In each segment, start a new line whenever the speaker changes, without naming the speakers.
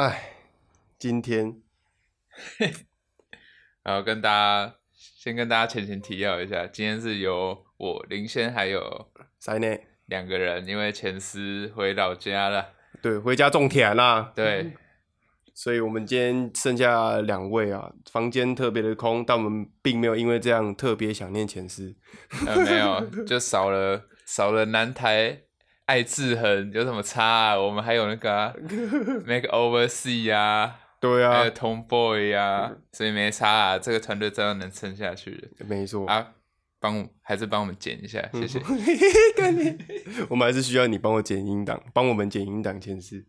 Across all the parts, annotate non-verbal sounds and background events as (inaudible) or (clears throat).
哎，今天。(laughs)
然后跟大家先跟大家浅浅提要一下，今天是由我林轩还有
塞内。
两个人，因为前司回老家了，
对回家种田啦，
对，
所以我们今天剩下两位啊，房间特别的空，但我们并没有因为这样特别想念前司。
呃没有，就少了少了南台爱制衡有什么差啊？我们还有那个、啊、(laughs) Make Oversea 啊，
对啊
还有，Tomboy 啊，所以没差啊，这个团队照样能撑下去的
没错。
啊。帮我还是帮我们剪一下，谢谢。(laughs)
干你！(laughs) 我们还是需要你帮我剪音档，帮我们剪音档前置。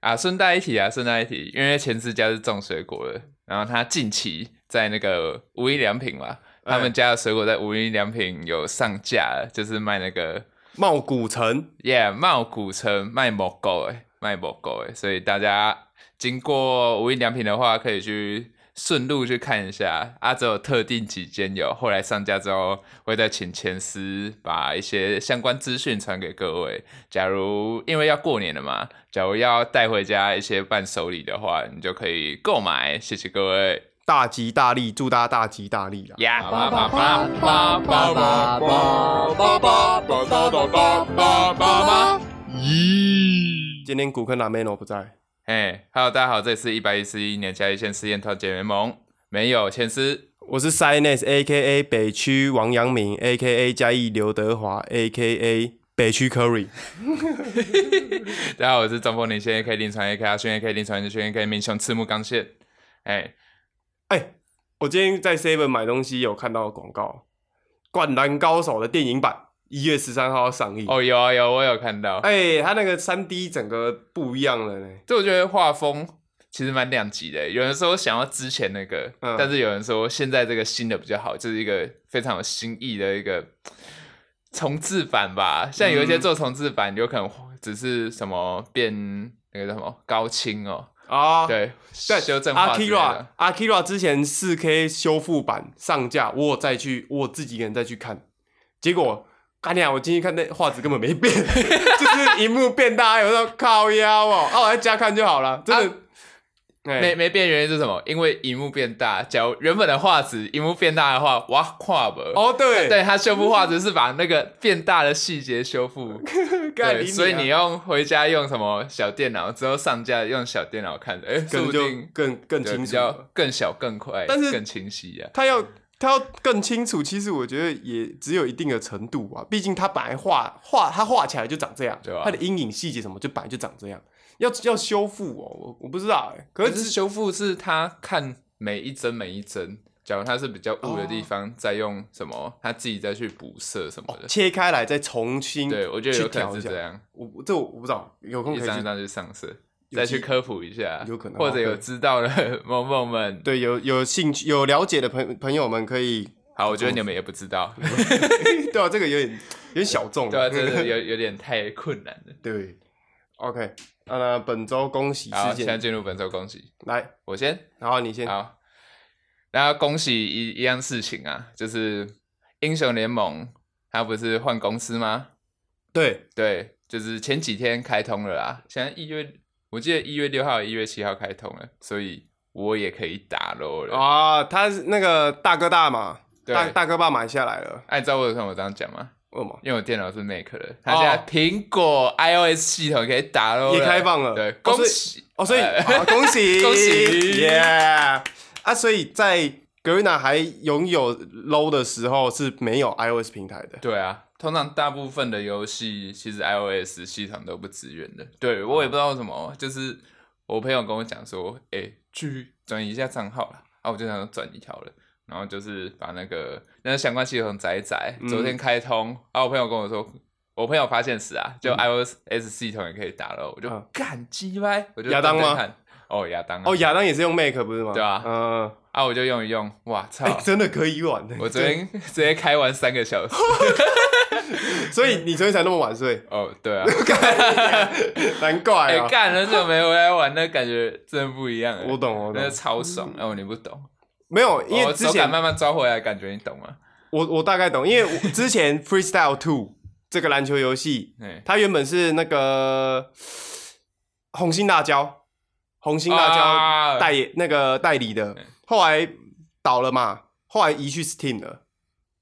啊，顺带一提啊，顺带一提，因为前司家是种水果的，然后他近期在那个无印良品嘛，他们家的水果在无印良品有上架了，就是卖那个
茂古城
，，yeah，茂古城卖蘑菇诶，卖蘑菇诶，所以大家经过无印良品的话，可以去顺路去看一下啊，只有特定几间有，后来上架之后会再请前司把一些相关资讯传给各位。假如因为要过年了嘛，假如要带回家一些伴手礼的话，你就可以购买，谢谢各位。
大吉大利，祝大家大吉大利啦！
呀，叭叭叭叭叭叭叭叭叭叭叭叭叭叭叭叭！咦，
今天骨科男 Mano 不在。
哎，Hello，大家好，这里是一百一十一年加一线实验团结联盟，没有前司，
我是 Sinus，A.K.A 北区王阳明，A.K.A 加一刘德华，A.K.A 北区 Curry。
大家好，我是中锋领先 AKA 临床 A.K.A 轩 A.K.A 临床轩 A.K.A 明雄赤木刚宪。哎、
哎、我今天在 Seven 买东西有看到广告，《灌篮高手》的电影版一月十三号要上映。
哦，有啊有，我有看到。
哎、他那个三 D 整个不一样了呢。
这我觉得画风其实蛮两极的。有人说想要之前那个，
嗯
但是有人说现在这个新的比较好，就是一个非常有新意的一个重置版吧。像有一些
嗯
做重置版，有可能只是什么变那个叫什么高清哦，
啊，
对，
对
修正画之类
Akira
的。
Akira 之前四 K 修复版上架，我有再去我自己一个人再去看，结果。干你啊！我进去看那画质根本没变，(laughs) 就是荧幕变大，有时候靠腰哦，啊，我在家看就好了，真的。哎
没没变原因是什么？因为荧幕变大。假如原本的画质荧幕变大的话，哇，跨不。
哦，对，
对，它修复画质是把那个变大的细节修复。(laughs) 对，所以你用回家用什么小电脑，之后上架用小电脑看的，哎，
可能就
说不定
更更清楚了。
较更小更快，
但是
更清晰啊。
它要它要更清楚，其实我觉得也只有一定的程度啊。毕竟它本来画画，它画起来就长这样，
对吧
它的阴影细节什么就本来就长这样。要要修复哦，我我不知道哎、可
可
是
是修复是他看每一帧每一帧，假如它是比较雾的地方，再用什么，他自己再去补色什么的。
切开来再重新
对，我觉得有可能是这样，
我我这我我不知道，有空可以去
上色，再去科普一下，
有可能
或者有知道的 (laughs) 某某们。
对有有兴趣有了解的朋朋友们可以，
好，我觉得你们也不知道，(laughs)
对啊，这个有点有点小众，
对啊，真的 (laughs) 有有点太困难了。
对，OK，那那本周恭喜
好，
事件
现在进入本周恭喜，
来，
我先。
然后你先，
好，然后恭喜一一样事情啊，就是英雄联盟，它不是换公司吗？
对，
对，就是前几天开通了啦。现在一月，我记得一月六号、一月七号开通了，所以我也可以打喽了。
啊，他是那个大哥大嘛，
对
大大哥爸买下来了，
哎、你知道我有看我这样讲吗？
为什么？
因为我电脑是 Mac 的，它现在苹果 iOS 系统可以打了，
也开放了
对，恭喜
哦，所以、恭喜
恭喜 (laughs)
耶啊！所以在 Garena 还拥有 low 的时候是没有 iOS 平台的。
对啊，通常大部分的游戏其实 iOS 系统都不支援的。对我也不知道为什么，就是我朋友跟我讲说，哎、去转移一下账号了，啊，我就想说转移好了。然后就是把那个那个相关系统载一昨天开通，啊，我朋友跟我说，我朋友发现时啊，就 iOS 系统也可以打了，我就
嗯
干鸡掰，我就
亚当吗？
哦，亚当啊
哦，亚当也是用 Mac 不是吗？
对啊
嗯、
啊，我就用一用，哇操！
哎真的可以玩的。
我昨天直接开完三个小时。(laughs)
所以你昨天才那么晚睡，
哦，对啊，(laughs)
难怪
哎、
啊！
干很久没回来玩，那感觉真的不一样哎。
我懂，我懂
那
懂，
超爽。哦，你不懂，
没有，因为之前、
慢慢抓回来，感觉你懂吗？
我我大概懂，因为我之前 Freestyle Two 这个篮球游戏，(laughs)
哎，
它原本是那个红心辣椒，红心辣
啊
椒代、那个代理的，后来倒了嘛，后来移去 Steam 了。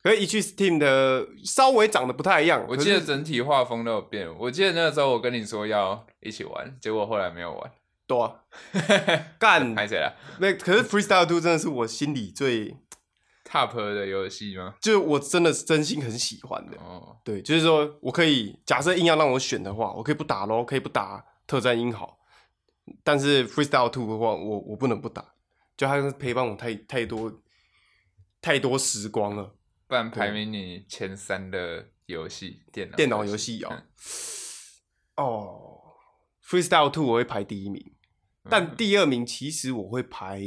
可是移去 Steam 的稍微长得不太一样，
我记得整体画风都有变。我记得那个时候我跟你说要一起玩，结果后来没有玩。
对啊。(laughs) 干。
拍谁了？
那可是 Freestyle Two 真的是我心里最
，？Top 的游戏吗？
就是我真的是真心很喜欢的。
哦，
对，就是说我可以假设硬要让我选的话，我可以不打咯，可以不打特战英豪，但是 Freestyle Two 的话，我我不能不打，就它陪伴我太太多太多时光了。
不然排名你前三的游戏，电脑
电脑游戏哦。
嗯，
哦，Freestyle Two 我会排第一名，
嗯
但第二名其实我会排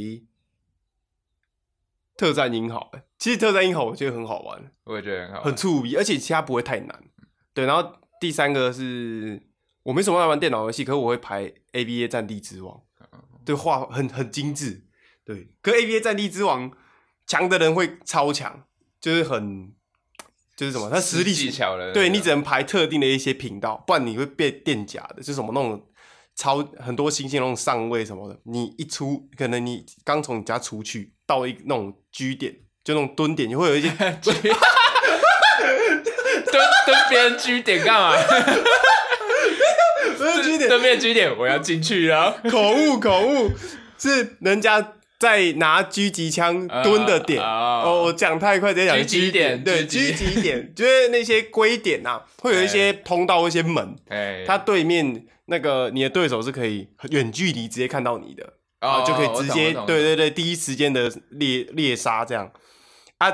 特战英豪。欸其实特战英豪我觉得很好玩，
我也觉得很好玩，
很触鼻，而且其他不会太难。对，然后第三个是我没什么爱玩电脑游戏，可是我会排 ABA 战地之王，对，画很很精致。对，可 ABA 战地之王强的人会超强，就是很就是什么，他实力
技巧了，
对你只能排特定的一些频道，不然你会被电假的，就是什么那种超很多新鲜那种上位什么的，你一出可能你刚从你家出去到一那种居点，就那种蹲点，你会有一些 (laughs)
蹲蹲别人居点干嘛？
居点
蹲别人居点，我要进去啊。
口误口误，是人家在拿狙击枪蹲的点。
啊
哦，我讲太快，直接讲
狙击
狙点。对，
狙击
点就是那些归点啊，会有一些 (laughs) 通道、一些门，
哎，
它对面那个你的对手是可以远距离直接看到你的。啊，
哦
就可以直接对对对，第一时间的猎猎杀这样啊，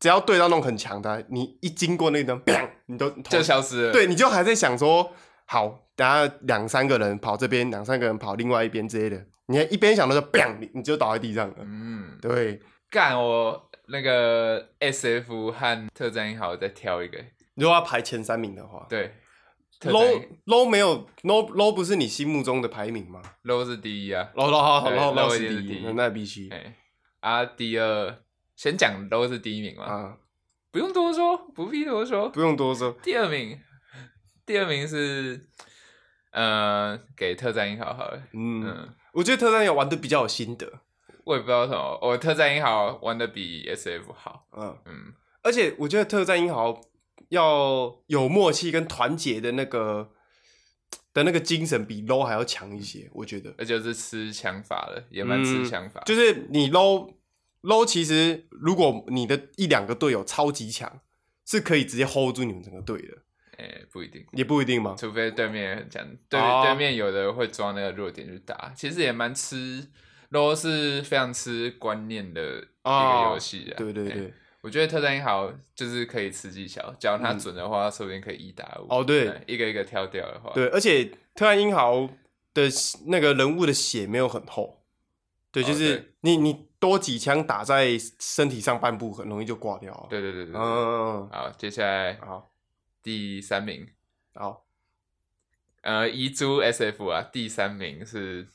只要对到那种很强的啊，你一经过那个，砰 (clears throat) 你都
就消失了。，
对，你就还在想说，好，等下两三个人跑这边，两三个人跑另外一边之类的，你还一边想到就砰，你你就倒在地上了。
嗯，
对，
干我那个 S F 和特战英豪再挑一个，
如果要排前三名的话
对
，low low 没有 low low 不是你心目中的排名吗
low 是第一啊
，？low low 好
对
low
low
是
第一，
那那必须
哎啊第二先讲 low 是第一名嘛，
啊，
不用多说，不必多说。
不用多说。
第二名，第二名是呃给特战英豪好了，
嗯，
嗯，
我觉得特战英豪玩的比较有心得。
我也不知道为什么，我特战英豪玩的比 S F 好，
嗯，
嗯，
而且我觉得特战英豪要有默契跟团结的那个的那个精神比 low 还要强一些，我觉得。
那就是吃枪法的，也蛮吃
嗯
枪法，
就是你 low low，其实如果你的一两个队友超级强，是可以直接 hold 住你们整个队的，
哎、不一定。
也不一定嘛。
除非对面很强，对、
哦
对面有的会抓那个弱点去打，其实也蛮吃 LO 是非常吃观念的一个游戏啊。哎
对对对，
我觉得特战英豪就是可以吃技巧，只要他准的话，说不定可以一打五。
哦对
哎一个一个挑掉的话，
对，而且特战英豪的那个人物的血没有很厚，对，就是你你多几枪打在身体上半部，很容易就挂掉了。
对对对对对
嗯，嗯。
好，接下来
嗯，好，
第三名，
好，
呃，遗珠 SF 啊，第三名是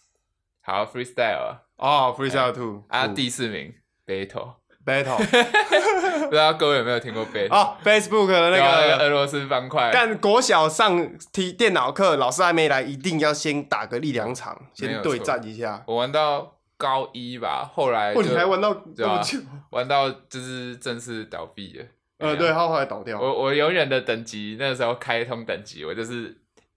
好 Freestyle 啊，
哦，Freestyle Two
啊，
嗯
第四名 Battle，
Battle (laughs)
不知道各位有没有听过 Battle？
哦，Facebook 的那
个俄
个。
罗斯方块，
但国小上提电脑课，老师还没来，一定要先打个一两场，先对战一下。
我玩到高一吧，后来
哦，
就
你还玩到
对啊
那么久？
玩到就是正式倒闭了。
呃，对，他后来倒掉。
我我永远的等级，那个时候开通等级，我就是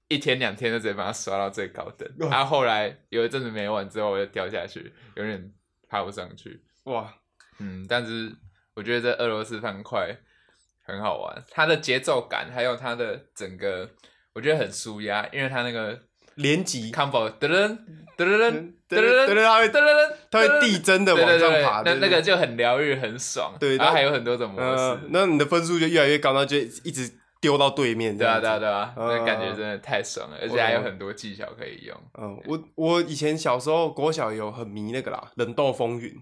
一天两天就直接把它刷到最高等。
哇
啊，后来有一阵子没玩之后，我就掉下去，永远爬不上去。
哇，
嗯，但是我觉得这俄罗斯方块很好玩，它的节奏感还有它的整个，我觉得很舒压，因为它那个
连击
，combo 噔噔噔噔噔
对对对，他会
噔噔，
它会递增的
对
往上爬，
那那个就很疗愈，很爽。
对它
然后还有很多种模
呃
式，。
那你的分数就越来越高，那就一直丢到对面。
对啊，对啊，
啊。
对啊，
嗯
那感觉真的太爽了，而且还有很多技巧可以用。
嗯，我我以前小时候国小有很迷那个啦，冷斗风云。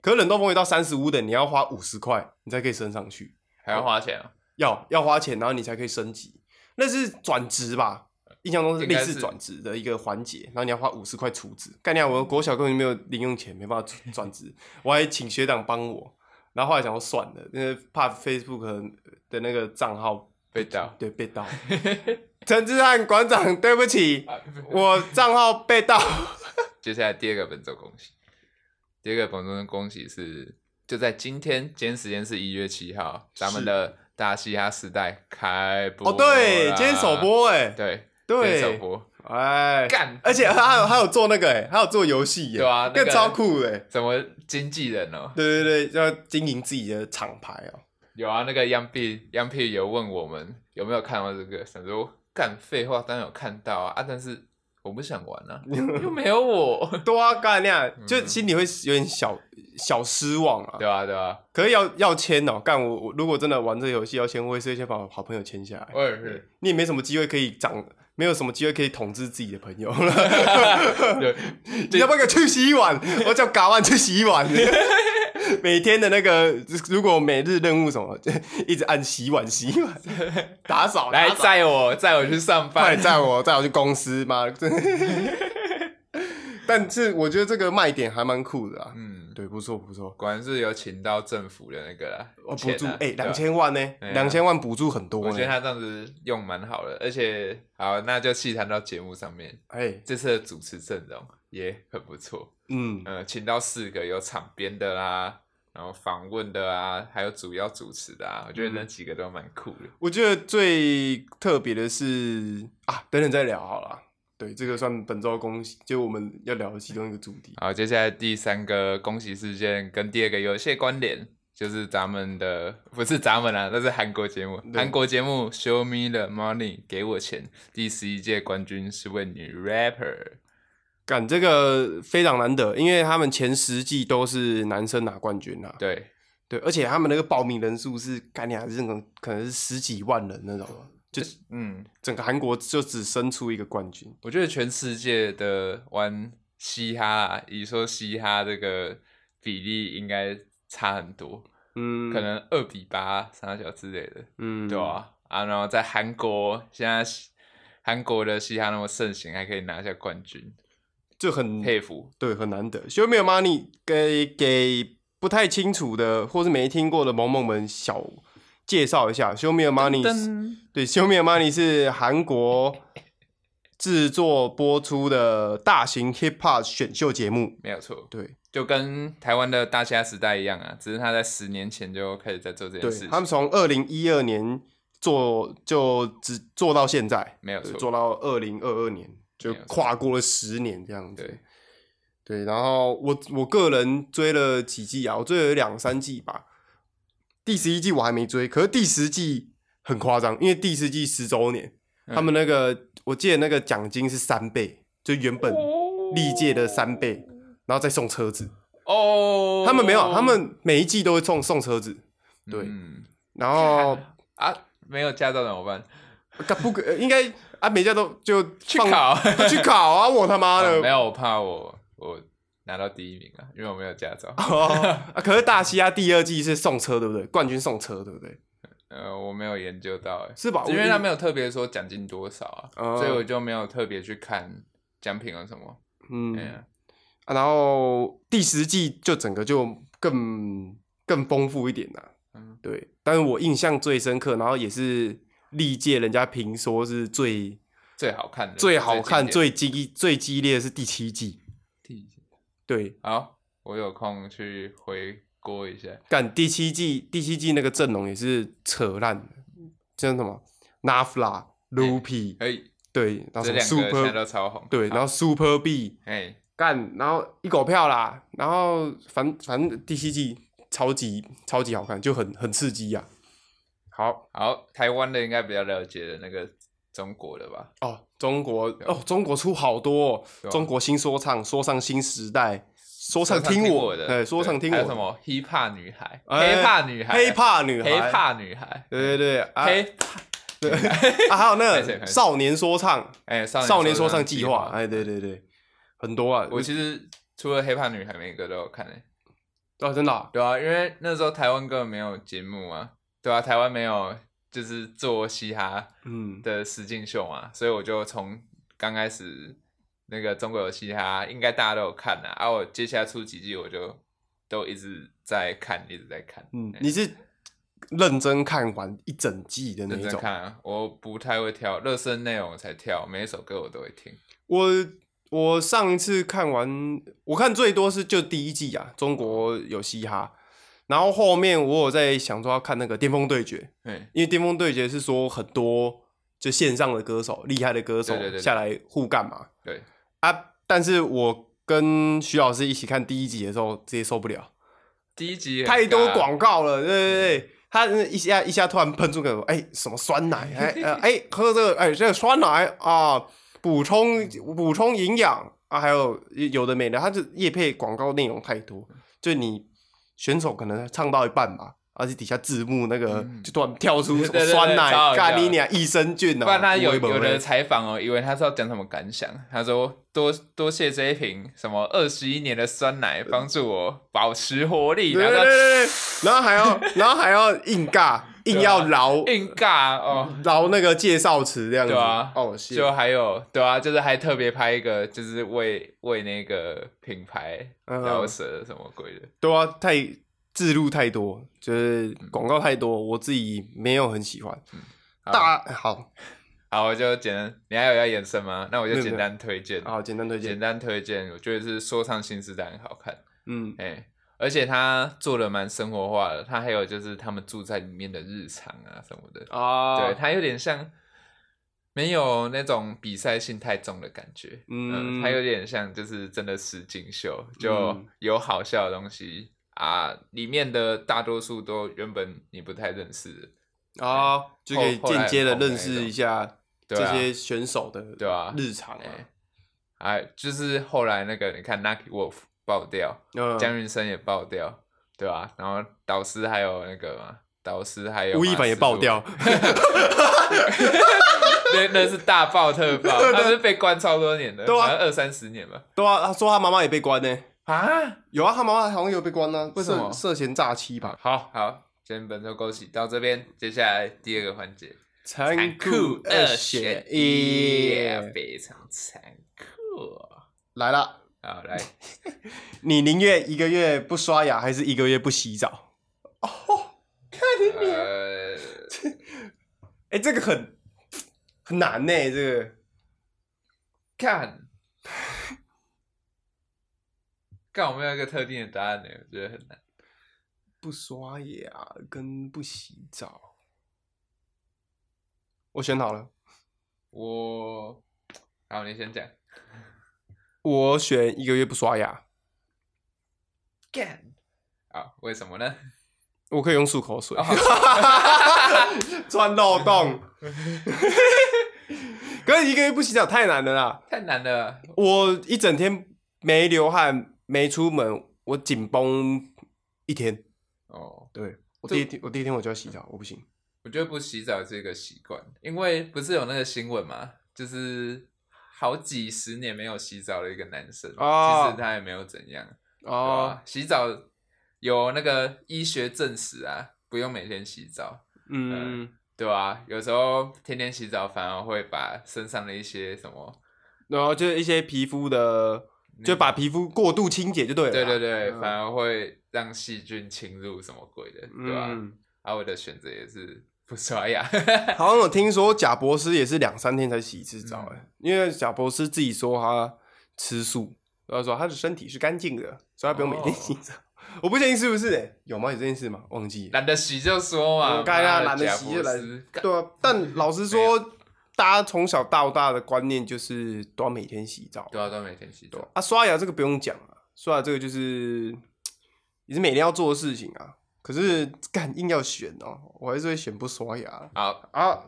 可是冷冻风云到三十五等，你要花五十块，你才可以升上去。
还要花钱啊？
要要花钱，然后你才可以升级。那是转职吧？印象中是类似转职的一个环节，然后你要花五十块储值。概念我国小根本就没有零用钱，没办法转转职，我还请学长帮我。然后后来想说算了，因为怕 Facebook 的那个账号
被盗。
对被盗。陈志汉馆长，对不起，我账号被盗。
接下来第二个本周恭喜，第二个本周的恭喜是就在今天，今天时间是一月七号，咱们的大嘻哈时代开播
哦，对，今天首，播哎，
对，对首，播，
哎，
干，
而且还有还有做那个哎，还有做游戏耶，
对啊那个
超酷哎，
怎么经纪人哦？
对对对，要经营自己的厂牌哦。
有啊，那个央币央币有问我们有没有看到这个，想说干废话，当然有看到啊，啊，但是我不想玩啊，(laughs) 又没有我，(laughs)
对啊，刚才那样，就心里会有点小小失望啊。
对啊对啊，
可是要要签哦，干我我如果真的玩这个游戏要签，我也是会先把我好朋友签下来。
我也是，
你也没什么机会可以长，没有什么机会可以统治自己的朋友了。(laughs)
对，
你要不要去洗碗？我叫嘎万去洗碗。(laughs) 每天的那个，(laughs) 如果每日任务什么，就 (laughs) 一直按洗碗、洗碗、打扫，
来载我载我去上
快
班
点，载我，载我去公司妈。真的。但是我觉得这个卖点还蛮酷的啊，
嗯，
对，不错不错。
果然是有请到政府的那个啦，
哦，补助哎，两千万呢，两千万补助很多呢。
我觉得他这样子用蛮好的，而且好，那就细谈到节目上面，
哎，
这次的主持阵容也很不错，
嗯，
呃，请到四个有场边的啦，然后访问的啊，还有主要主持的啊，我觉得那几个都蛮酷的。
我觉得最特别的是啊，等等再聊好了。对，这个算本周恭喜，就我们要聊的其中一个主题。
好，接下来第三个恭喜事件跟第二个有一些关联，就是咱们的不是咱们啊，那是韩国节目，
对
韩国节目《Show Me the Money》给我钱，第十一届冠军是位女 rapper，
干这个非常难得，因为他们前十季都是男生拿冠军啊。
对，
对，而且他们那个报名人数是干你还是那种可能是十几万人那种，就
嗯，
整个韩国就只生出一个冠军。
我觉得全世界的玩嘻哈啊，以说嘻哈这个比例应该差很多，
嗯，
可能二比八、三小之类的，
嗯，
对啊，啊，然后在韩国现在韩国的嘻哈那么盛行，还可以拿下冠军，
就很
佩服。
对，很难得。Show Me Your Money 给给不太清楚的或是没听过的萌萌们小介绍一下，Show Me Your Money 对，Show Me Your Money 是韩国制作播出的大型 Hip Hop 选秀节目。
没有错，
对，
就跟台湾的大虾时代一样啊，只是他在十年前就开始在做这件事情。
他们从二零一二年做就只做到现在，
没有错，
做到二零二二年，就跨过了十年这样子。
对
对，然后我我个人追了几季啊，我追了两三季吧。第十一季我还没追，可是第十季很夸张，因为第十季十周年，
嗯
他们那个我记得那个奖金是三倍，就原本历届的三倍，然后再送车子。
哦，
他们没有，他们每一季都会送送车子，对
嗯
然后 (laughs)
啊，没有驾照怎么办？
干不可应该啊，每家都就
去考 (laughs)
去考啊！我他妈的、
啊没有，我怕我我拿到第一名啊，因为我没有驾照。
哦啊！可是大西亚第二季是送车，对不对？冠军送车，对不对？
呃，我没有研究到，哎，
是吧？
因为他没有特别说奖金多少啊，
哦
所以我就没有特别去看奖品啊什么。
嗯、啊，然后第十季就整个就更更丰富一点啦。
嗯
对，但是我印象最深刻，然后也是历届人家评说是最
最好看的，
最好看、
最
最激最激烈的是第七季。
经典
对，
好，我有空去回锅一下。
干第七季第七季那个阵容也是扯烂的，像什么？Nafla、Lupi，、
可以，
对，然后 Super
都超红。
对，然后 Super B
哎，
干，然后一狗票啦，然后反反正第七季超级超级好看，就很很刺激呀、好。
好，台湾的应该比较了解的那个中国的吧？
哦，中国哦，中国出好多、哦，
啊。
中国新说唱，说唱新时代，说唱
听
听
我的，
对，说唱听我的，
还有什么？hip hop 女孩、
哎
黑怕女孩、
黑怕女孩，
黑怕女孩，
对对对，啊。
黑
对。(laughs) 啊，还有那个少年说唱，
哎少
少年说
说
唱计划，哎，对对对，很多啊，
我其实除了黑怕女孩，每个都有看诶。
哦，真的啊、
对啊，因为那时候台湾根本没有节目啊，对啊，台湾没有就是做嘻哈
嗯，
的实境秀嘛，所以我就从刚开始那个中国有嘻哈，应该大家都有看啊，啊，我接下来出几季我就都一直在看，一直在看，
嗯，
哎
你是认真看完一整季的那
认
一种？
真看啊，我不太会跳，热身内容我才跳，每一首歌我都会听。
我我上一次看完，我看最多是就第一季啊，中国有嘻哈，然后后面我有在想说要看那个巅峰对决，
对
因为巅峰对决是说很多就线上的歌手、厉害的歌手下来互干嘛
对，
啊，但是我跟徐老师一起看第一集的时候，直接受不了，
第一集
太多
尬
广告了，对对对。他一下一下突然喷出个哎、什么酸奶 (laughs) 哎呃哎喝这个哎这个酸奶啊补充补充营养啊还有有的没的，他就叶配广告内容太多，就你选手可能唱到一半吧，而且底下字幕那个
嗯
就突然跳出酸奶
超好笑
干你娘益生菌啊，
不然他有有的
的
采访哦，以为他是要讲什么感想。他说多多谢这一瓶什么二十一年的酸奶，帮助我保持活力。然后
对对对，对然后还要 (laughs) 然后还要硬尬硬要饶
他硬尬哦，
饶那个介绍词这样子，
对啊
哦，谢。
就还有对啊，就是还特别拍一个，就是为为那个品牌
嗯
饶舌什么鬼的。
对啊，太字录太多，就是广告太多，我自己没有很喜欢。
好。
大好。
好，我就简单，你还有要延伸吗？那我就简单推荐。
好简单推荐，
简单推荐，我觉得是说唱新时代很好看，
嗯。
哎、而且他做的蛮生活化的，他还有就是他们住在里面的日常啊什么的，
啊，
对，他有点像没有那种比赛性太重的感觉，
嗯
嗯，他有点像就是真的实景秀，就
嗯。
有好笑的东西啊，里面的大多数都原本你不太认识的，
啊，就可以间接的认识一下这些选手的
对啊
日常啊，
哎、哎，就是后来那个你看 Nucky Wolf 爆掉，
嗯，
江云生也爆掉，对吧、然后导师还有那个嘛，导师还有
吴亦凡也爆掉，(laughs)
那那是大爆特 (laughs) 爆，他是被关超多年的，
对啊
二三十年吧。
对啊，他说他妈妈也被关呢，
啊，(laughs)
有啊，他妈妈好像有被关呢，
为什么
涉涉嫌诈欺吧？
好好，今天本周恭喜到这边，接下来第二个环节，
残酷二选一，
非常残酷。
来了，
好，来，(laughs)
你宁愿一个月不刷牙，还是一个月不洗澡？
呃，(laughs)
哎、这个很很难呢，这个
看，(laughs) 看我没有一个特定的答案呢，我觉得很难。
不刷牙跟不洗澡，我选好了，
我，好，你先讲。
我选一个月不刷牙，
干，啊，为什么呢？
我可以用漱口水
哦，(laughs)
钻漏洞。可是一个月不洗澡太难了啦！
太难了。
我一整天没流汗，没出门，我紧绷一天。
哦，
对我第一天，我第一天我就要洗澡，我不行。
我觉得不洗澡是一个习惯，因为不是有那个新闻嘛，就是好几十年没有洗澡的一个男生，
哦
其实他也没有怎样，对
哦
吧？，洗澡有那个医学证实啊，不用每天洗澡，
嗯，
对吧？有时候天天洗澡反而会把身上的一些什么，
然后就是一些皮肤的，就把皮肤过度清洁就对了。
对对对，
嗯
反而会让细菌侵入什么鬼的，对吧？
嗯，
啊，我的选择也是不刷牙，(laughs)
好像我听说贾博士也是两三天才洗一次澡，
嗯
哎、因为贾博士自己说他吃素，他说他的身体是干净的，所以他不用每天洗澡。(laughs) 我不确定是不是、哎，有吗？有这件事吗？忘记了。
懒得洗就说嘛，
我该啊，懒得洗就来
博士。干
对啊，(laughs) 但老实说，大家从小到大的观念就是都要每天洗澡。
对啊，都要每天洗澡。
啊，刷牙这个不用讲啊，刷牙这个就是也是每天要做的事情啊。可是干硬要选哦，我还是会选不刷牙
好，
啊。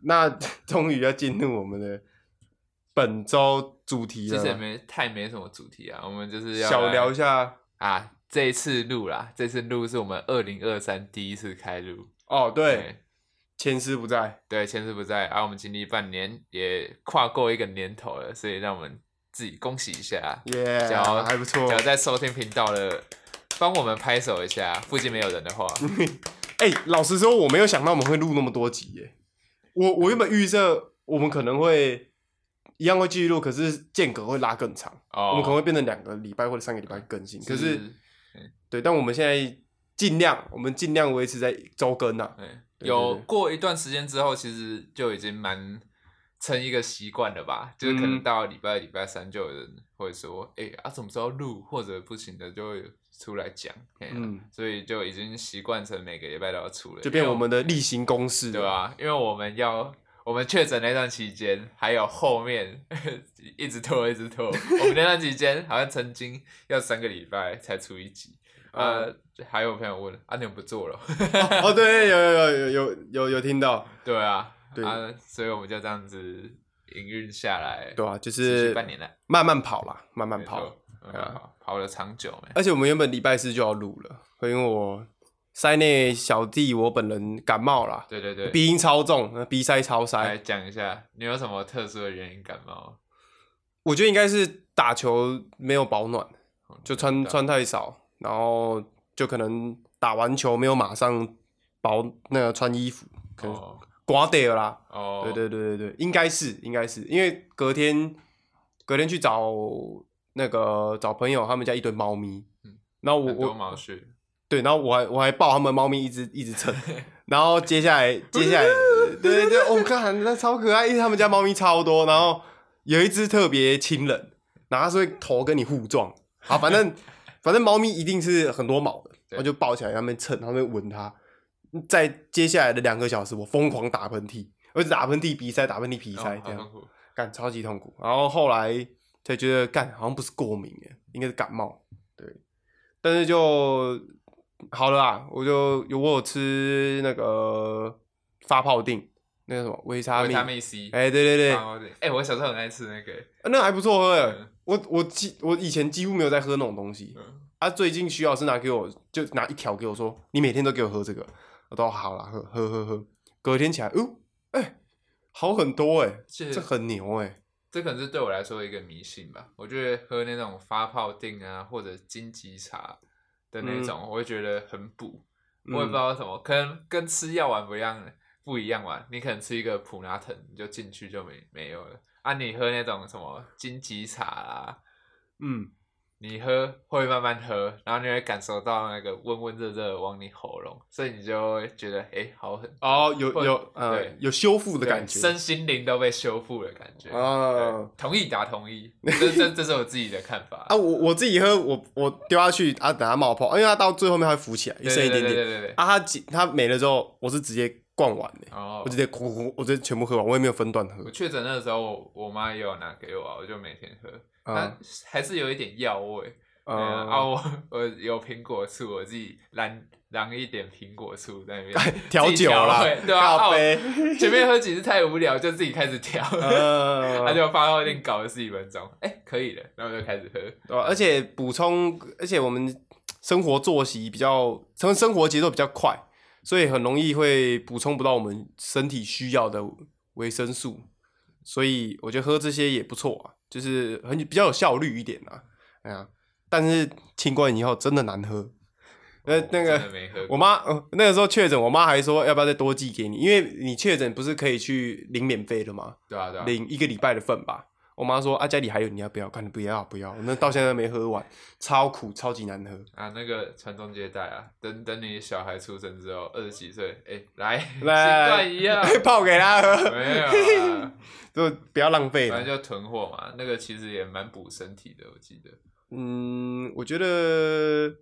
那终于要进入我们的本周主题了
其实没太没什么主题啊，我们就是要
小聊一下
啊。这一次录啦，这次录是我们二零二三第一次开录。
哦。对，千师不在，
对，千师不在，啊，我们经历半年，也跨过一个年头了，所以让我们自己恭喜一下。
耶、还不错
只。要在收听频道的，帮我们拍手一下。附近没有人的话，(laughs)
哎、老实说，我没有想到我们会录那么多集耶。我我原本预设我们可能会一样会继续录，可是间隔会拉更长，
哦，
我们可能会变成两个礼拜或者三个礼拜更新。可是
是
对，但我们现在尽量，我们尽量维持在周更啊。
对，有过一段时间之后，其实就已经蛮成一个习惯了吧，就是可能
嗯
到礼拜、礼拜三就有人会说，哎、啊，什么时候录，或者不行的就会出来讲，
嗯
所以就已经习惯成每个礼拜都要出了，
就变我们的例行公事，
对？啊，因为我们要我们确诊那段期间，还有后面 (laughs) 一直拖一直拖，我们那段期间好像曾经要三个礼拜才出一集。呃，还有朋友问啊，你们不做了？
哦，对，有有有有有有有听到，
对啊，
对
啊，所以我们就这样子营运下来，
对啊，就是
半年了，
慢慢跑啦，慢慢跑。
没错，慢慢跑，了长久没？
而且我们原本礼拜四就要录了，因为我塞内小弟我本人感冒了，
对对对，
鼻音超重，鼻塞超塞
来
塞。
讲一下，你有什么特殊的原因感冒？
我觉得应该是打球没有保暖，就穿穿太少，然后就可能打完球没有马上保那个穿衣服，可能
哦
刮掉了啦。
哦，
对对对对对，应该是应该是，因为隔天隔天去找那个找朋友，他们家一堆猫咪，
嗯
然后我我对，然后我还我还抱他们猫咪一直一直蹭，(laughs) 然后接下来接下来，对对对，我、看那超可爱，因为他们家猫咪超多，然后有一只特别亲人，然后它是会头跟你互撞，好，反正 (laughs) 反正猫咪一定是很多毛的，
对
我就抱起来，他们蹭，他们闻它，在接下来的两个小时，我疯狂打喷嚏，我一直打喷嚏、鼻塞、打喷嚏、鼻塞，这样。干超级痛苦。然后后来才觉得干好像不是过敏耶，应该是感冒。对，但是就好了啦，我就有我有吃那个发泡定，那个什么维他命，
维他命 C，
哎、对对对，
哎，我小时候很爱吃那个，
啊那还不错喝我我几我以前几乎没有在喝那种东西，
嗯。
啊，最近徐老师拿给我就拿一条给我说，你每天都给我喝这个，我都好了，喝喝喝喝，隔天起来，哦，哎、好很多哎，
这
这很牛哎，
这可能是对我来说一个迷信吧。我觉得喝那种发泡定啊，或者金桔茶的那种，我会觉得很补。我也不知道为什么，可能跟吃药丸不一样，不一样吧。你可能吃一个普拿藤，你就进去就没没有了。啊，你喝那种什么金桔茶啊，
嗯。
你喝会慢慢喝，然后你会感受到那个温温热热往你喉咙，所以你就会觉得哎、诶好很
哦，有有呃
对
有修复的感觉
身心灵都被修复的感觉。
啊
对同意打同意，(laughs) 这这这是我自己的看法
啊！我我自己喝，我我丢下去啊，等它冒泡，因为它到最后面它会浮起来，
一
剩一点点
对对对。
啊。它几它没了之后，我是直接灌完的，
哦
我，直接呼呼，我直接全部喝完，我也没有分段喝
我确诊那个时候，我我妈也有拿给我啊，我就每天喝，
啊
但还是有一点药味。嗯啊，
啊！
我我有苹果醋，我自己染染一点苹果醋在那边
调酒啦
味对啊，前面喝几次太无聊，就自己开始调，
呃
他就发泡店搞了十几分钟，哎、可以了，然后就开始喝。
而且补充，而且我们生活作息比较，生生活节奏比较快，所以很容易会补充不到我们身体需要的维生素，所以我觉得喝这些也不错啊，就是很比较有效率一点啊。哎呀，但是清冠以后真的难喝。呃
我，
那个我妈呃那个时候确诊，我妈还说要不要再多寄给你，因为你确诊不是可以去领免费的吗？
对啊对啊，
领一个礼拜的份吧。我妈说啊，家里还有，你要不要？看你不要不要，那到现在都没喝完，超苦，超级难喝。
啊，那个传宗接代啊，等等你小孩出生之后，二十几岁，哎、来，(laughs) 新
来
冠一样，(laughs)
泡给他喝，
没有啊，(laughs)
就不要浪费。
反正就囤货嘛，那个其实也蛮补身体的，我记得。
嗯，我觉得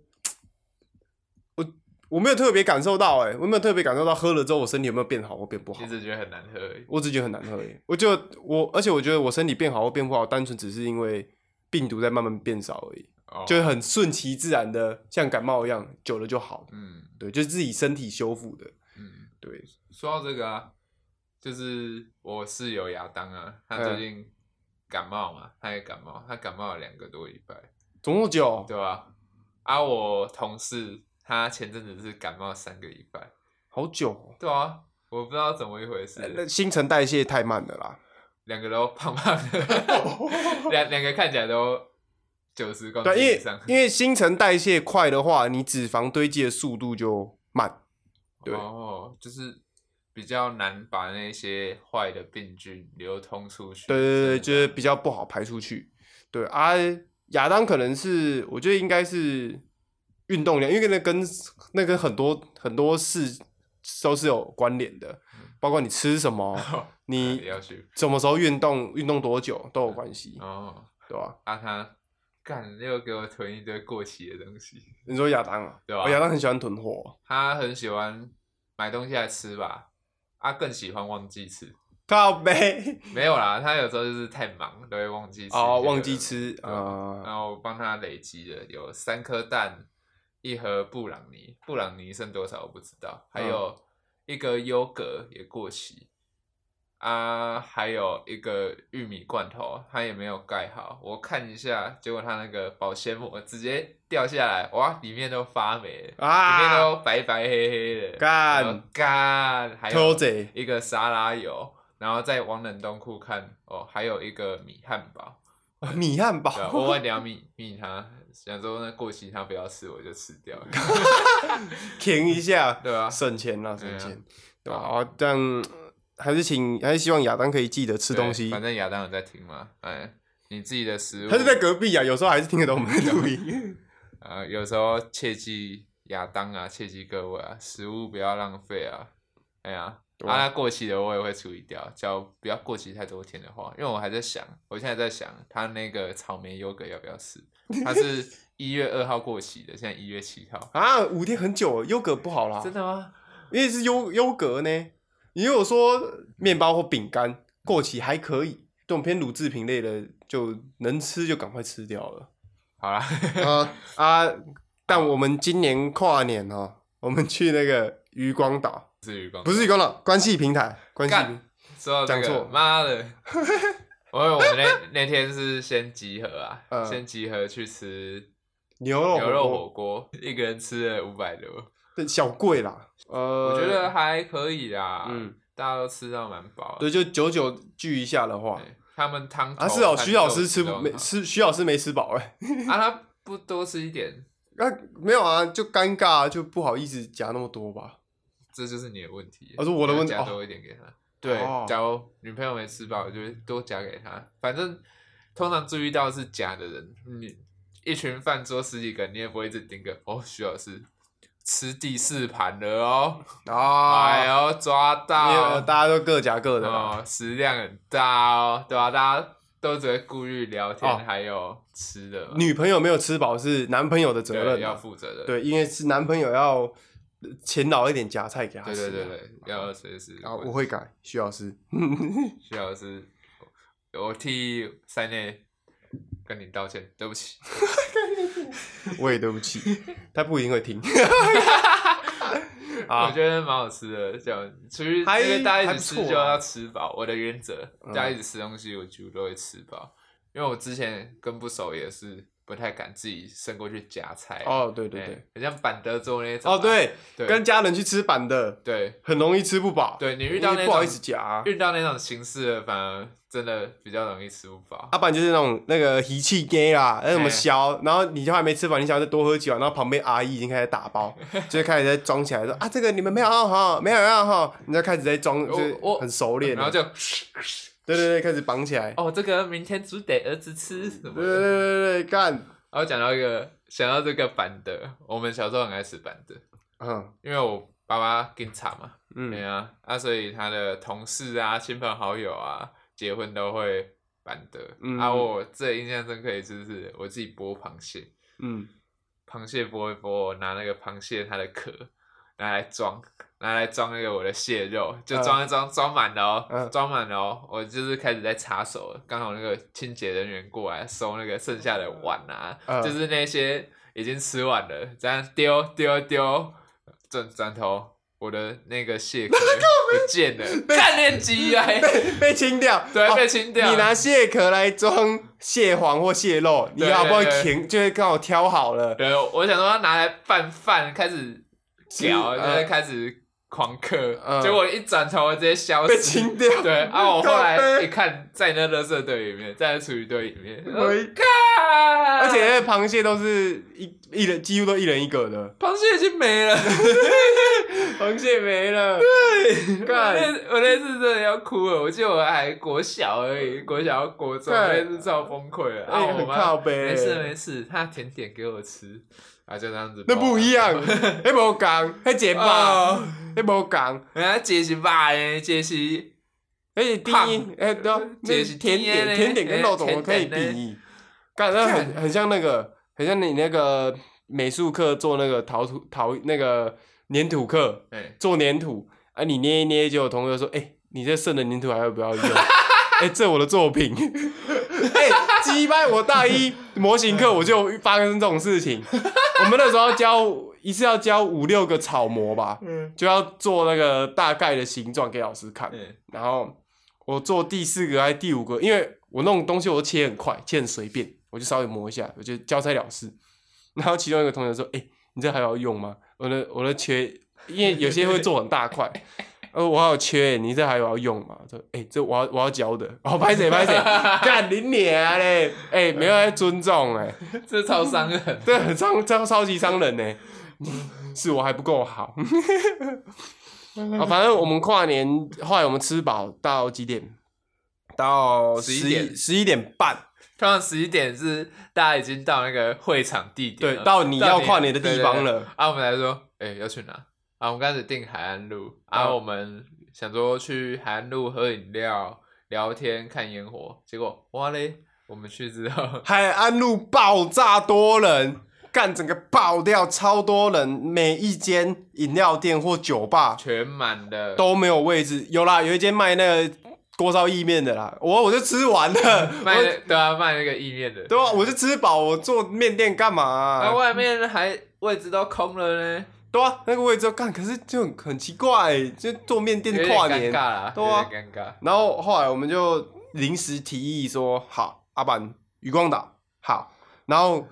我我没有特别感受到、欸，哎，我没有特别感受到喝了之后我身体有没有变好或变不好
其。实觉得很难喝而已。
我只觉得很难喝而已。我就我，而且我觉得我身体变好或变不好，单纯只是因为病毒在慢慢变少而已，
哦，
就是很顺其自然的，像感冒一样，久了就好。
嗯
对，就是自己身体修复的。
嗯，
对，
说到这个啊，就是我室友亚当啊，他
嗯
最近感冒嘛，他也感冒，他感冒了两个多礼拜，
总共久，
对吧、啊？我同事他前阵子是感冒三个礼拜，
好久、哦。
对啊，我不知道怎么一回事，
那新陈代谢太慢了啦。
两个都胖胖的，(laughs) 两两个看起来都九十公
对，因为
斤以上，
因为新陈代谢快的话，你脂肪堆积的速度就慢。对
哦，就是比较难把那些坏的病菌流通出去。
对对对，就是比较不好排出去。对啊，亚当可能是，我觉得应该是运动量，因为那跟那跟很多很多事都是有关联的，包括你吃什么，(laughs) 你什么时候运动，运动多久都有关系，
哦。
对吧？
啊，他干又给我囤一堆过期的东西，
你说亚当啊，
对吧
哦亚当很喜欢囤货，
他很喜欢买东西来吃吧，他，更喜欢忘记吃。
靠背
没有啦，他有时候就是太忙，都会忘记吃。
哦，忘记。吃啊，
然后帮他累积了有三颗蛋，一盒布朗尼，布朗尼剩多少我不知道，还有一个优格也过期，啊，还有一个玉米罐头，它也没有盖好，我看一下，结果它那个保鲜膜直接掉下来，哇，里面都发霉了，里面
啊，
都白白黑黑的，
干
干，还有一个沙拉油，然后再往冷冻库看，哦，还有一个米汉堡，
米汉
对啊，我
堡，
问两米米他，想说那过期他不要吃，我就吃掉了，(laughs)
停一下，(laughs)
对啊，
省钱啦，省钱，对吧？啊，但还是请，还是希望亚当可以记得吃东西。
反正亚当有在听嘛，哎，你自己的食物，
他是在隔壁啊，有时候还是听得懂我们的录音。(laughs)
啊，有时候切记亚当啊，切记各位啊，食物不要浪费啊，哎呀。
啊
啊，那过期的我也会处理掉，只要不要过期太多天的话，因为我还在想，我现在在想，他那个草莓优格要不要吃？(laughs) 它是一月二号过期的，现在一月七号，
啊，五天很久了，优格不好啦，
真的吗？
因为是优优格呢。你如果说面包或饼干过期还可以，这种偏乳制品类的就能吃就赶快吃掉了。
好啦，(laughs)
啊啊！但我们今年跨年哦，我们去那个渔光岛，
至于光
不是渔光岛，关系平台，关系
说到这个
讲错，
妈的！(laughs) 我我们那那天是先集合啊，
嗯
先集合去吃
牛肉
牛肉火
火
锅，一个人吃了五百多，
锅，小贵啦。呃，
我觉得还可以啦，
嗯，
大家都吃到蛮饱的。
对，就久久聚一下的话，
对他们汤头
啊是哦，
和
徐老师吃不没吃，徐老师没吃饱哎。(laughs)
啊，他不多吃一点，
啊，没有啊，就尴尬，就不好意思夹那么多吧。
这就是你的问题。
哦是我的问题
要
哦
夹多一点给他。对
哦，
假如女朋友没吃饱，我就会多夹给他。反正通常注意到是夹的人，你一群饭桌十几个，你也不会一直盯个哦，徐老师吃第四盘了哦，(laughs) 哎
啊，
呦抓
因为
到
大家都各夹各的。
哦，食量很大哦，对吧、大家都只会顾虑聊天，
哦
还有吃的，
女朋友没有吃饱是男朋友的责任要
负责的。
对，因为是男朋友要勤劳一点夹菜给他
对
吃啊。
对对对，要随时
我会改，徐老师。(laughs)
徐老师，我替塞内跟你道歉，对不起。(laughs)
我也对不起，(laughs) 他不一定会听。
我
啊，
觉得蛮好吃的，这样出去
还
因为大家一
还不错啊
起吃就要吃饱。我的原则，
嗯
大家一起吃东西，我几乎都会吃饱。因为我之前跟不熟也是不太敢自己伸过去夹菜。
哦，对对
哎
对，，
很像板德做那种啊。
哦对，
对
跟家人去吃板的，
对
很容易吃不饱。
对，你遇到那种
不好意思夹啊。
遇到那种形式的，反而真的比较容易吃不饱。
要不然就是那种那个脾气 gay 啦，那什么
哎
削，然后你就还没吃饱，你想要再多喝酒，然后旁边阿姨已经开始打包，(laughs) 就开始在装起来说啊，这个你们没有要哈，没有要哈，你就开始在装，就是很熟练，
然后就
对对对，开始绑起来，
哦，这个明天煮给儿子吃什么
对对
的。
对对对，干，
然后讲到一个，想到这个板的，我们小时候很爱吃板的，
嗯
因为我爸爸警察嘛，对
嗯，
啊，啊，所以他的同事啊、亲朋好友啊，结婚都会板的。
嗯
啊，我最印象深刻一次是我自己剥螃蟹，
嗯，
螃蟹剥一剥，我拿那个螃蟹它的壳拿来装，拿来装那个我的蟹肉，就
嗯。
装一装，装满了哦，
嗯。
装满了哦，我就是开始在擦手了，刚好那个清洁人员过来收那个剩下的碗啊，
嗯。
就是那些已经吃完了，这样丢丢丢，转转头。我的那个蟹壳 (laughs) 不见了，干练 (laughs) 鸡啊，
被被清掉，
对，
哦
被清掉。
你拿蟹壳来装蟹黄或蟹肉，你
对
好不容易
对对。
填，就是刚好挑好了，
对，我想说要拿来拌饭，开始嚼，
是
就是开始狂嗑，
嗯。
结果一转头直接消
被
失。
清掉，
对，啊，我后
靠
来一看，在那垃圾堆里面，在那厨余堆里面，
我一
看，
而且那螃蟹都是一一人几乎都一人一个的，
螃蟹已经没了。(laughs)
螃蟹没了。
我
干。
那我那次真的要哭了，我记得我还国小而已，国小国中
干。
那次超崩溃了。啊我妈
靠北
没事没事，他甜点给我吃，啊就这样子。
那不一样，那无讲，那节吧，
哦，
那无讲，
人家这是肉诶，这是
而且第
胖
一，哎，对啊，那
这是
甜点，
甜
点跟肉怎么可以比？干，那很很像那个，很像你那个美术课做那个陶土陶那个粘土课，
哎，
做粘土啊，你捏一捏，就有同学说，哎，你这剩的粘土还要不要用？(laughs) 哎，这我的作品。(laughs) 哎，鸡掰！我大一模型课我就发生这种事情。我们那时候要教一次要教五六个草模吧，
嗯，
就要做那个大概的形状给老师看。
哎
然后我做第四个还是第五个，因为我弄东西我都切很快，切很随便，我就稍微磨一下，我就交差了事。然后其中一个同学说：“哎、你这还要用吗？我的我的切，因为有些会做很大块，呃，我还有缺，你这还有要用吗？”这：“哎、这我要我要教的。(laughs) ”哦，拍谁拍谁，(laughs) 干你娘嘞！哎、没有在尊重哎、(laughs)
这超伤人。
对，很伤，超超级伤人呢。是我还不够好。啊，反正我们跨年后来我们吃饱到几点？到
十一点
十一点半。
通常十一点是大家已经到那个会场地点
对，到你要跨年的地方了。
啊，我们来说，哎、要去哪？啊，我们开始定海岸路，啊，
嗯
我们想说去海岸路喝饮料、聊天、看烟火，结果哇嘞，我们去之后，(laughs)
海岸路爆炸多人，干整个爆掉，超多人，每一间饮料店或酒吧
全满的，
都没有位置。有啦，有一间卖那个锅烧意面的啦，我我就吃完了，(laughs)
卖那对啊，卖那个意面的，
对啊，我就吃饱，我做面店干嘛啊、
那、外面还位置都空了呢，
对啊，那个位置要干，可是就很很奇怪欸，就做面店跨年
尬，啦，
对啊
尴尬。
然后后来我们就临时提议说，好，阿板渔光岛好，然后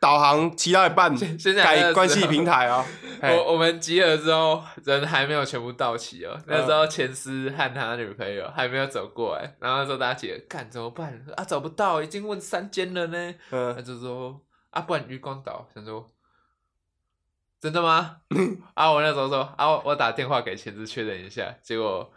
导航骑到一半
现在
改关系平台啊，嘿 (laughs)
我我们集合之后，人还没有全部到齐哦。那时候钱斯和他女朋友还没有走过来，然后那时候大家集合，干怎么办啊？找不到，已经问三间了呢。他
嗯，
就说啊，不然渔光岛，想说真的吗？啊，我那时候说啊，我我打电话给钱斯确认一下，结果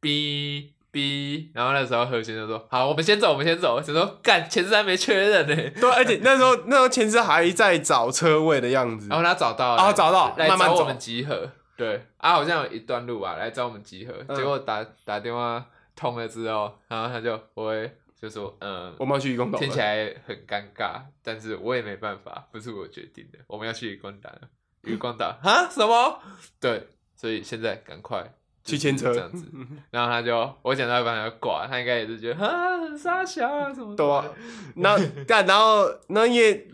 B B，然后那时候何先就说好，我们先走，我们先走。就说干，钱斯还没确认呢。
对，而且那时候 (laughs) 那时候前置还在找车位的样子
然，后他找到了，
啊找到
来
慢慢走
找我们集合。对啊，好像有一段路吧，来找我们集合。
嗯
结果打打电话通了之后，然后他就我会就说，嗯，
我们要去渔光岛了，
听起来很尴尬，但是我也没办法，不是我决定的，我们要去渔光岛了。渔光岛啊？什么？对，所以现在赶快
去牵车
就是这样子。(laughs) 然后他就我讲到一半他就挂，他应该也是觉得啊很傻小啊什么的。
对啊，那 (laughs) 干然后那因为。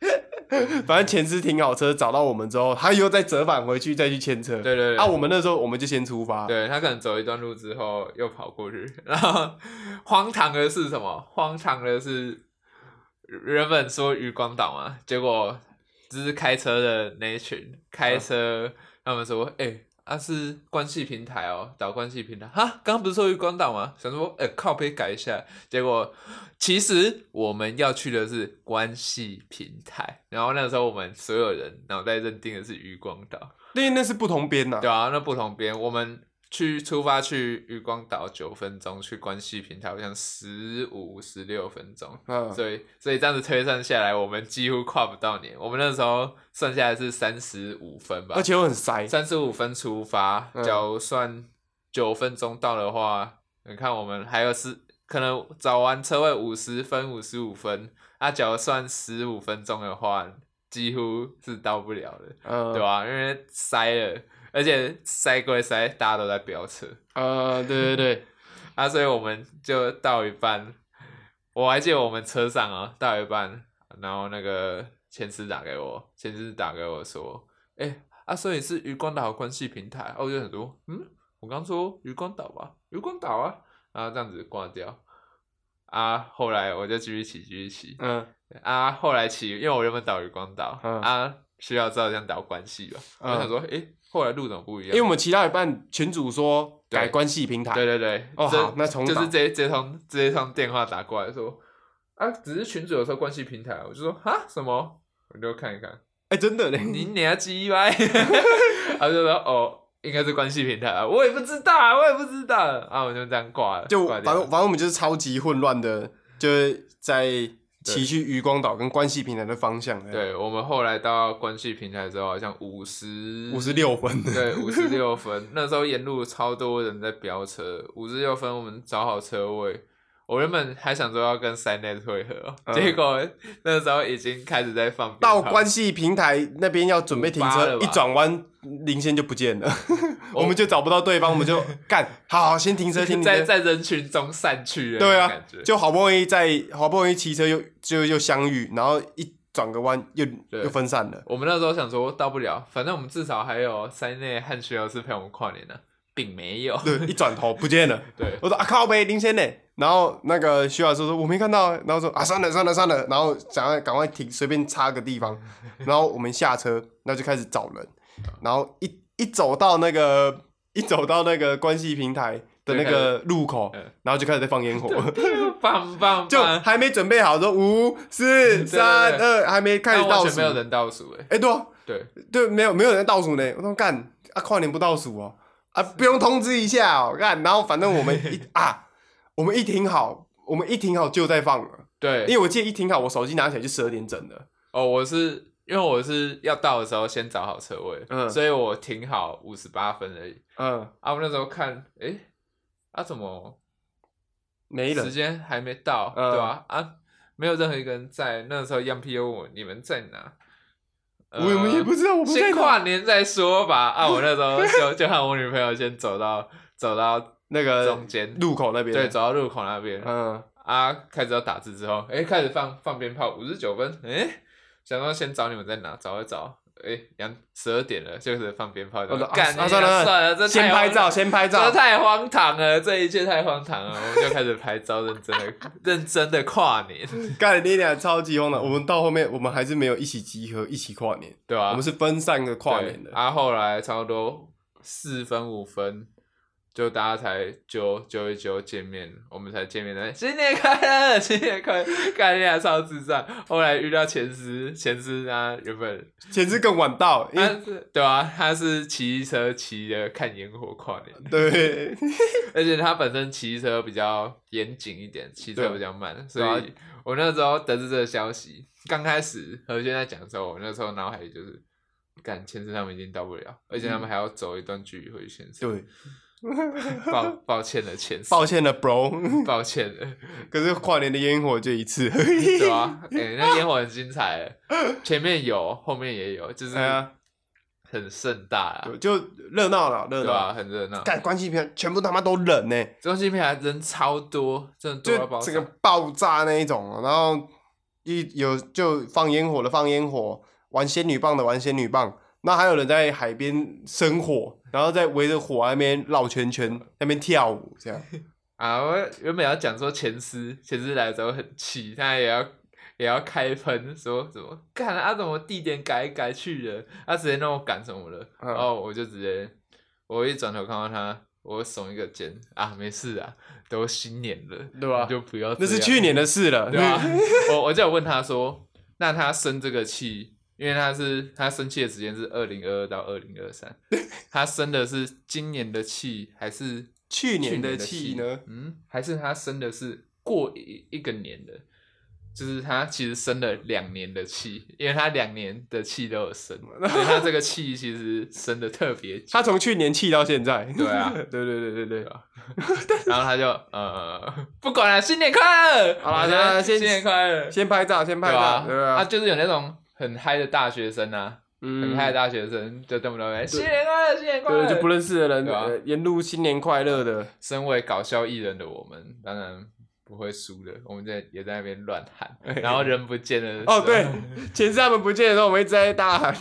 (laughs) 反正前司停好车，找到我们之后，他又再折返回去，再去牵车。
对对对。
啊，我们那时候我们就先出发。
对他可能走一段路之后又跑过去，然后荒唐的是什么？荒唐的是原本说渔光岛嘛，结果只是开车的那一群开车，他们说，哎、啊是关系平台哦，导关系平台，哈，刚刚不是说渔光岛吗？想说，哎、靠背改一下，结果其实我们要去的是关系平台，然后那时候我们所有人脑袋认定的是渔光岛。
因为那是不同边呐、
对啊，那不同边，我们去出发去渔光岛九分钟，去关系平台好像十五十六分钟，
嗯，
所以所以这样子推算下来，我们几乎跨不到年。我们那时候算下来是三十五分吧
而，且我很塞。
三十五分出发，
嗯
假如算九分钟到的话，你看我们还有是可能找完车位五十分、五十五分，啊，假如算十五分钟的话，几乎是到不了的。
嗯，
对吧、因为塞了，而且塞归塞，大家都在飙车。
啊，对对对，(laughs)
啊，所以我们就到一半，我还记得我们车上啊，到一半，然后那个前司打给我，前司打给我说，哎、啊，所以是渔光岛关系平台，啊，我就很多，嗯，我刚说渔光岛吧，渔光岛啊，然后这样子挂掉，啊，后来我就继续骑，继续骑，
嗯。
啊，后来骑，因为我原本导渔光岛，
嗯。
啊，需要知道这样导关系吧，
嗯
我想说，诶、后来路怎么不一样？
因为我们其他一半，群主说改
对
关系平台。
对对对，
哦好那重导
就是这这通这一通电话打过来说，啊，只是群主有时候关系平台，我就说哈？什么，我就看一看，
哎、真的嘞，
你你要鸡歪，(laughs) 他就说哦，应该是关系平台啊，我也不知道啊，我也不知道啊，我就这样挂了，
就反正反正我们就是超级混乱的，就是在骑去渔光岛跟关系平台的方向。，
对我们后来到关系平台之后，好像五十
五十六分。
对，五十六分。那时候沿路超多人在飙车，五十六分我们找好车位。我原本还想说要跟 s 内汇合哦，
嗯
结果那时候已经开始在放
到关系平台那边要准备停车，一转弯零线就不见了，(laughs) 我们就找不到对方，我们就干，好好先停车，先停车。
在在人群中散去了，
对啊，就好不容易在好不容易骑车又就又相遇，然后一转个弯又又分散了。
我们那时候想说到不了，反正我们至少还有塞内和徐老师陪我们跨年呢、并没有。
对，一转头不见了。(laughs)
对，
我说啊靠呗，林先呢？然后那个徐老师说我没看到，然后说啊算了算了算了，然后想要赶快停，随便插个地方，然后我们下车，然后就开始找人，然后一一走到那个一走到那个关系平台的那个路口
嗯，
然后就开始在放烟火，
棒棒
就
棒！
还没准备好，说五四三二，还没开始倒数，
没有人倒数哎，
哎对啊
对，
对，没有没有人倒数呢，我说干啊跨年不倒数哦，啊不用通知一下哦，干，然后反正我们一 (laughs) 啊我们一停好。我们一停好就在放了，
对，
因为我记得一停好，我手机拿起来就十二点整了。
哦，我是因为我是要到的时候先找好车位，
嗯
所以我停好五十八分而已。
嗯，
啊，我那时候看，诶，啊怎么
没人。
时间还没到，
嗯
对吧、啊？没有任何一个人在。那时候样皮又问我你们在哪？呃
我们也不知道，我不在
先。跨年再说吧。啊，我那时候就 (laughs) 就和我女朋友先走到走到
那个
中间，
路口那边。
对，，走到路口那边。
嗯，
啊，开始要打字之后，哎、开始放放鞭炮，五十九分，哎、想说先找你们在哪，找一找，哎、两十二点了，就开始放鞭炮，
我说啊
干、你
啊算了
算了，这
先拍照，先拍照。
这太荒唐了，这一切太荒唐了，我们就开始拍照，认真的 (laughs) 认真的跨年，(laughs)
干你俩超级荒唐。我们到后面，我们还是没有一起集合，一起跨年。
对吧、
我们是分散的跨年的。
对啊，后来差不多四分五分，就大家才揪揪一揪见面，我们才见面的。新年快乐，新年快乐！干你俩超智障。后来遇到前司，前司他原本
前次更晚到，因
他
为
是对啊，他是骑车骑的看烟火跨年，(laughs)
对
而且他本身骑车比较严谨一点，骑车比较慢，所以我那时候得知这个消息，刚开始何轩在讲的时候，我那时候脑海里就是，干前司他们已经到不了，而且他们还要走一段距离回去前司，
对，
抱 (laughs) 抱歉了前，
抱歉了，bro。(laughs)
抱歉了，
可是跨年的烟火就一次。
对啊，(laughs) 哎、那烟火很精彩，前面有，后面也有，就是很盛大啊，
就热闹了，热闹。
很热闹，
干关系片全部他妈都人呢，
关系片还人超多，真的多
就
到爆炸。
整个爆炸那一种，然后一有就放烟火的放烟火，玩仙女棒的玩仙女棒，那还有人在海边生火，然后在围着火那边绕圈圈，那边跳舞这样。(laughs)
啊！我原本要讲说前司，前司来的时候很气，他也要也要开喷，说怎么干啊？怎么地点改一改去了？他直接让我赶什么了？
嗯
然后我就直接，我一转头看到他，我耸一个肩啊，没事啊，都新年了，
对吧
你就不要
那是去年的事了，
对啊，我我就有问他说，那他生这个气，因为他是他生气的时间是二零二二到二零二三，他生的是今年的气还是
去年的
的
气呢？
嗯，还是他生的是过一一个年的，就是他其实生了两年的气，因为他两年的气都有生，(laughs) 所以他这个气其实生的特别。(laughs)
他从去年气到现在。
对啊
对对对对对。
然后他就呃不管了，新年快乐！
好啦
我觉
那先
新年快乐，
先拍照，先拍照，
对吧？
对吧？
啊，就是有那种很嗨的大学生啊，很
嗯
嗨的大学生，就动不动哎新年快乐，新年快乐，
对，就不认识的人，
对啊
呃沿路新年快乐的。
身为搞笑艺人的我们，当然不会输的。我们在也在那边乱喊，(laughs) 然后人不见了
哦，对，前次他们不见的时候，我们一直在大喊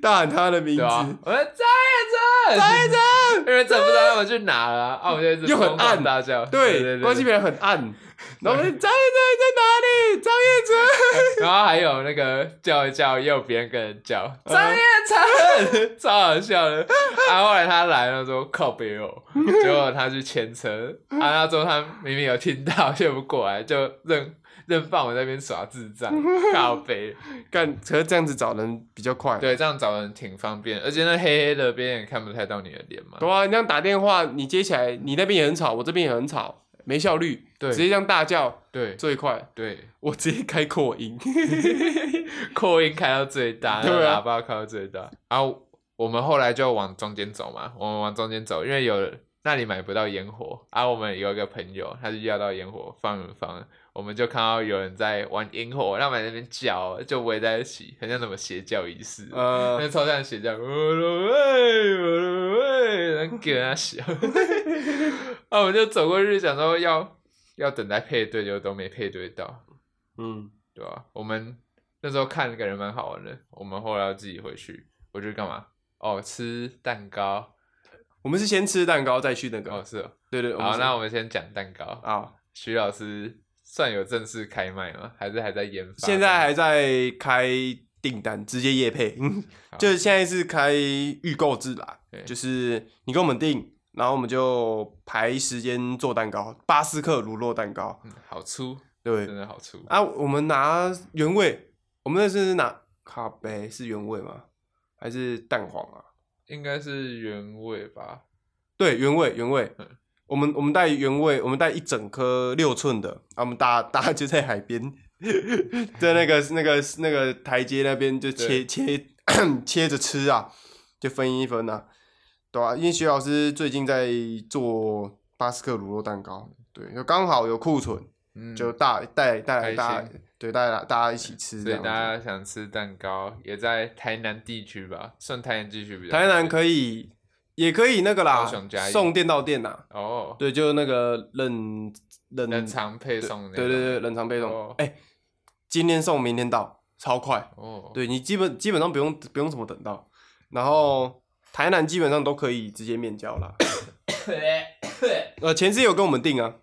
大喊他的名字，
我们张彦哲，张彦哲，因为真不知道他们去哪了啊，啊我们就一直
又很暗
大叫，对
对，
对
关系片很暗，(laughs) 然后我们张彦哲在哪里？张彦哲，(laughs)
然后还有那个叫一叫，也有别人跟人叫
嗯 (laughs)
张彦成，超好笑的。啊，后来他来了说靠北哦，结果他去牵车，啊，那之后他明明有听到，却不过来，就认任放我在那边耍智障，靠背。
干，可是这样子找人比较快。
对，这样找人挺方便，而且那黑黑的，别人也看不太到你的脸嘛。
对啊，你这样打电话，你接起来，你那边也很吵，我这边也很吵，没效率。
对。
直接这样大叫
对。
最快。
对，
我直接开扩音。(laughs)
扩音开到最大，
对啊。
喇叭开到最大。然后我们后来就往中间走嘛，我们往中间走，因为有那里买不到烟火，啊，我们有一个朋友，他就要到烟火放一放，我们就看到有人在玩烟火，他们在那边叫，就围在一起，很像什么邪教仪式。
呃，
那超像邪教，我的喂，我的喂，给他笑，(laughs) 啊，我们就走过去，想说要要等待配对，就都没配对到。
嗯，
对吧、我们那时候看感觉蛮好玩的，我们后来要自己回去，我就干嘛？哦，吃蛋糕。
我们是先吃蛋糕再去那个哦，
是哦。
对对，
好，那我们先讲蛋糕。
啊，
徐老师算有正式开卖吗？还是还在研发？
现在还在开订单，直接夜配。嗯，(laughs) 就是现在是开预购制啦
对，
就是你跟我们订，然后我们就排时间做蛋糕，巴斯克乳酪蛋糕。
嗯好粗，
对
真的好粗。
啊，我们拿原味，我们那是拿咖啡是原味吗？还是蛋黄啊？
应该是原味吧？
对，原味原味
嗯。
我们我们带原味，我们带一整颗六寸的，啊，我们大大家就在海边，在那个那个那个台阶那边就切切 (coughs) 切着吃啊，就分一分啊，对啊，因为徐老师最近在做巴斯克乳酪蛋糕，对，就刚好有库存，
嗯，
就大带带来
开
大家
心
对带来大家一起吃这样
所以大
子。
家想吃蛋糕，也在台南地区吧？算台南地区比较。
台南可以，也可以那个啦送店到店呐。
哦，
对，就那个冷冷
冷藏配
对
送。
对对对，冷藏配送
哦。
哎、今天送，明天到，超快。
哦，
对你基本基本上不用不用怎么等到，然后台南基本上都可以直接面交啦。(coughs) 呃，前次有跟我们订啊，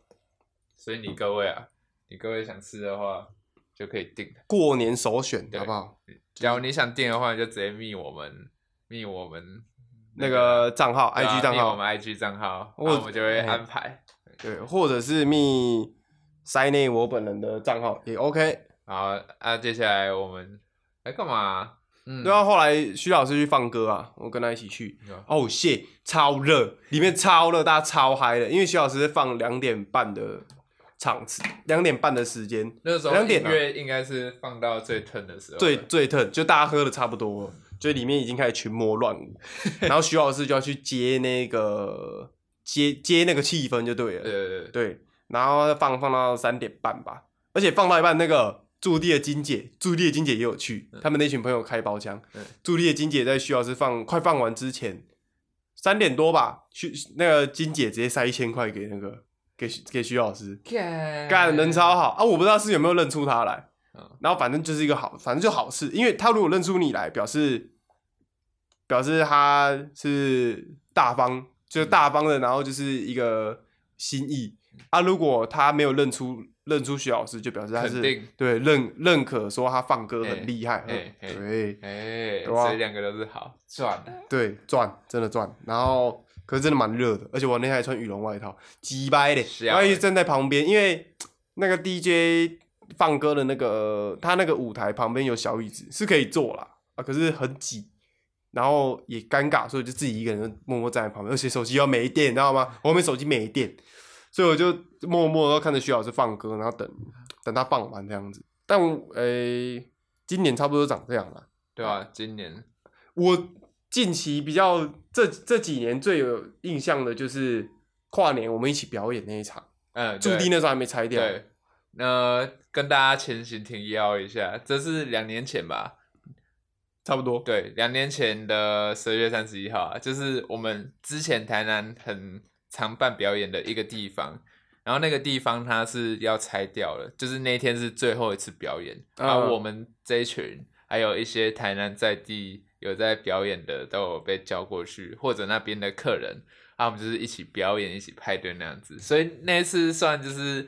所以你各位啊，你各位想吃的话就可以订。
过年首选，
对
好不好？
假如你想订的话，你就直接密我们，密我们
那个账号
对啊
，IG 账号，
密我们 IG 账号，
或
然后我们就会
哎
安排。
对，或者是密塞内我本人的账号也 OK。
好啊，接下来我们来干嘛？嗯，
对啊，后来徐老师去放歌啊，我跟他一起去。
有
哦，谢，超热，里面超热，大家超嗨的。因为徐老师放两点半的场次，两点半的时间，
那时候
两点啊
音乐应该是放到最疼的时候，
最最疼，就大家喝的差不多了，就里面已经开始群魔乱舞，(laughs) 然后徐老师就要去接那个接接那个气氛就对了，
对对对，
对，然后放放到三点半吧，而且放到一半那个。驻地的金姐，驻地的金姐也有去，他们那群朋友开包厢。
嗯。
驻地的金姐在徐老师放快放完之前，三点多吧，徐那个金姐直接塞一千块给那个给徐给徐老师，
干。
干人超好。啊！我不知道是有没有认出他来，
嗯。
然后反正就是一个好，反正就好事，因为他如果认出你来，表示表示他是大方，就是大方的，然后就是一个心意。啊。如果他没有认出认出徐老师，就表示他是对认认可说他放歌
哎
很厉害，对
哎，
对啊
所以两个都是好赚的。
对赚真的赚，然后。可是真的蛮热的，而且我那天还穿羽绒外套，鸡掰的，然后一直
欸
站在旁边，因为那个 DJ 放歌的那个他那个舞台旁边有小椅子是可以坐啦，啊，可是很挤，然后也尴尬，所以就自己一个人默默站在旁边，而且手机要没电，你知道吗？我后面手机没电，所以我就默默地看着徐老师放歌，然后等等他放完这样子。但诶、今年差不多长这样了。
对啊，今年
我近期比较这这几年最有印象的就是跨年我们一起表演那一场，
嗯，对
驻地那时候还没拆掉。
对，那跟大家前行提要一下，这是两年前吧？
差不多。
对，两年前的十二月三十一号啊，就是我们之前台南很常办表演的一个地方，然后那个地方它是要拆掉了，就是那天是最后一次表演，
嗯
然后我们这一群还有一些台南在地有在表演的都有被叫过去，或者那边的客人，啊，我们就是一起表演、一起派对那样子，所以那次算就是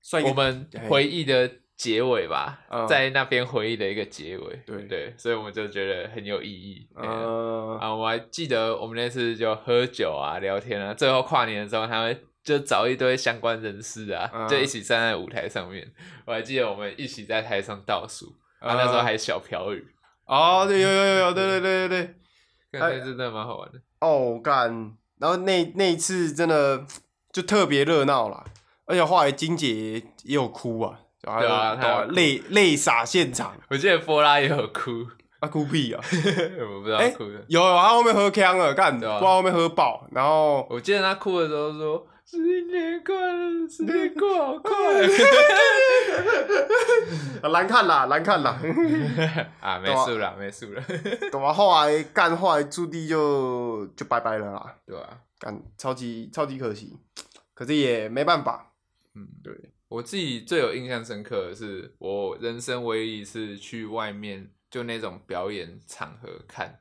算
我们回忆的结尾吧，
嗯。
在那边回忆的一个结尾，
对。
对，所以我们就觉得很有意义。啊，我还记得我们那次就喝酒啊、聊天啊，最后跨年的时候，他们就找一堆相关人士啊，
嗯。
就一起站在舞台上面。我还记得我们一起在台上倒数，啊，那时候还小飘雨，
哦，对，有有有有，对对对对对。
感觉真的蛮好玩的。
哦，干，然后那那一次真的就特别热闹啦，而且后来金姐也有哭啊，对
对啊她有哭。
泪泪洒现场，
我记得波拉也有哭，(laughs)
啊哭屁啊，(laughs)
我不知道
哎
哭的。
有，他后面喝呛了，干，不知
对啊
道后面喝爆，然后
我记得他哭的时候说：“新年快乐，新年过好快。
啊 (laughs) 难看啦，难看啦，”
啊，没事了，没事了，
对啊，后来干，后来朱棣就就拜拜了啦，
对吧？
干，超级超级可惜，可是也没办法，
嗯，
对，
我自己最有印象深刻的是，我人生唯一一次去外面就那种表演场合看，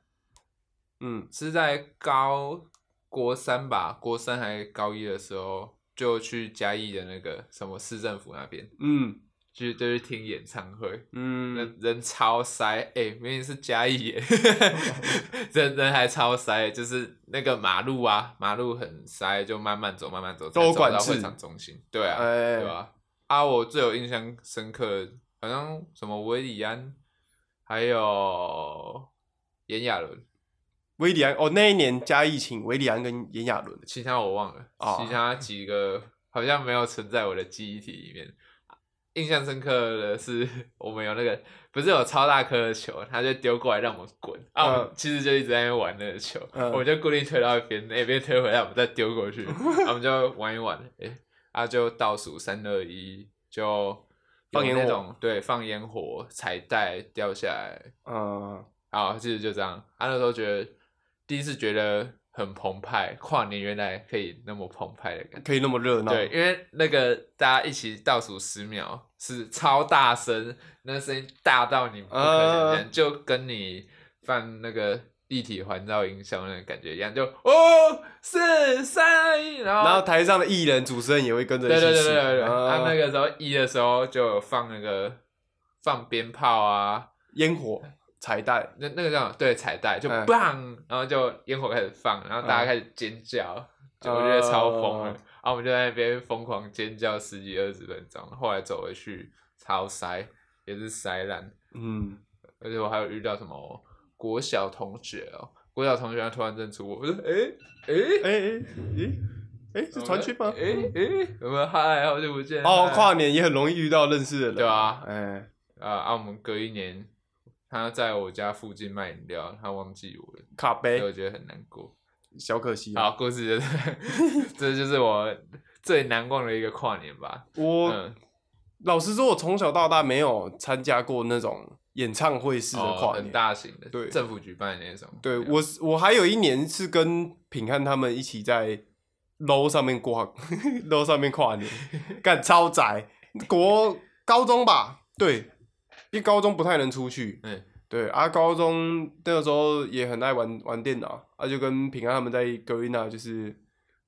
嗯。
是在高国三吧，国三还高一的时候，就去嘉义的那个什么市政府那边，
嗯。
就就去听演唱会，
嗯，
人人超塞，哎、明明是嘉义耶，(laughs) 人人还超塞，就是那个马路啊，马路很塞，就慢慢走，慢慢走，
都有管制
到会场中心。对啊，
哎。
对吧、啊？我最有印象深刻的，好像什么维里安，还有炎亚纶，
维里安哦，那一年加疫情维里安跟炎亚纶，
其他我忘了，
哦
其他几个好像没有存在我的记忆体里面。印象深刻的是，我们有那个不是有超大颗的球，他就丢过来让我们滚啊！我们
嗯
其实就一直在那边玩那个球，
嗯
我们就固定推到一边，那边推回来，我们再丢过去，(laughs) 我们就玩一玩，哎、啊就倒数三二一，就
放烟火
那种对放烟火彩带掉下来，
嗯，
啊，其实就这样。啊，那时候觉得第一次觉得很澎湃，跨年原来可以那么澎湃的感觉。
可以那么热闹，
对，因为那个大家一起倒数十秒是超大声，那声音大到你不可想象，
嗯
就跟你放那个立体环绕音效那种感觉一样，就哦四三一，然后
然后台上的艺人、主持人也会跟着一
对对对对对，
啊
啊那个时候一的时候就有放那个放鞭炮啊，
烟火、彩带，
那那个叫什么？对彩带就
嗯。
棒，然后就烟火开始放，然后大家开始尖叫，就我觉得超疯然后我们就在那边疯狂尖叫十几二十分钟，后来走回去超塞，也是塞烂，
嗯，
而且我还有遇到什么国小同学哦，国小同学他突然认出我，我说哎哎
哎哎哎哎，是传讯吗？
哎哎，有没有嗨？好久不见
哦，跨年也很容易遇到认识的人，
对啊
哎，
啊啊！我们隔一年，他在我家附近卖饮料，他忘记我了，
卡杯，
我觉得很难过。
小可惜啊。
好，故事就是，(laughs) 这就是我最难忘的一个跨年吧。
我
嗯，
老实说，我从小到大没有参加过那种演唱会式的
哦，很
跨年。
大型的，
对。
政府举办的那种。
对我，我还有一年是跟品汉他们一起在楼上面挂 (laughs) 楼上面跨年，干超宅，国高中吧，对，因为高中不太能出去，
嗯，
对啊，高中那个时候也很爱玩玩电脑，啊，就跟平安他们在格瑞娜就是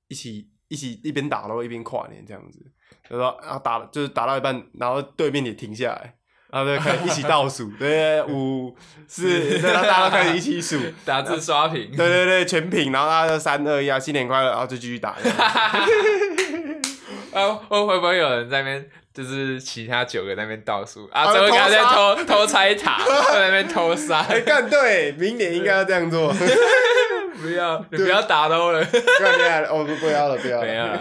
一起一起一边打然后一边跨年这样子，然后然后打就是打到一半，然后对面也停下来，然后就开始一起倒数，对，五四，对，然后大家都开始一起数，(laughs)
打字刷屏。
对对对，全屏，然后大家就三二一啊，新年快乐，然后就继续打。(laughs)
啊，会会不会有人在那边，就是其他九个在那边倒数啊？
啊
最后一个还在
偷
偷偷拆塔，在那边偷杀。(laughs)
哎，干对，明年应该要这样做。
不要，你不要打都了。
干厉害了，哦不不要了，不要。了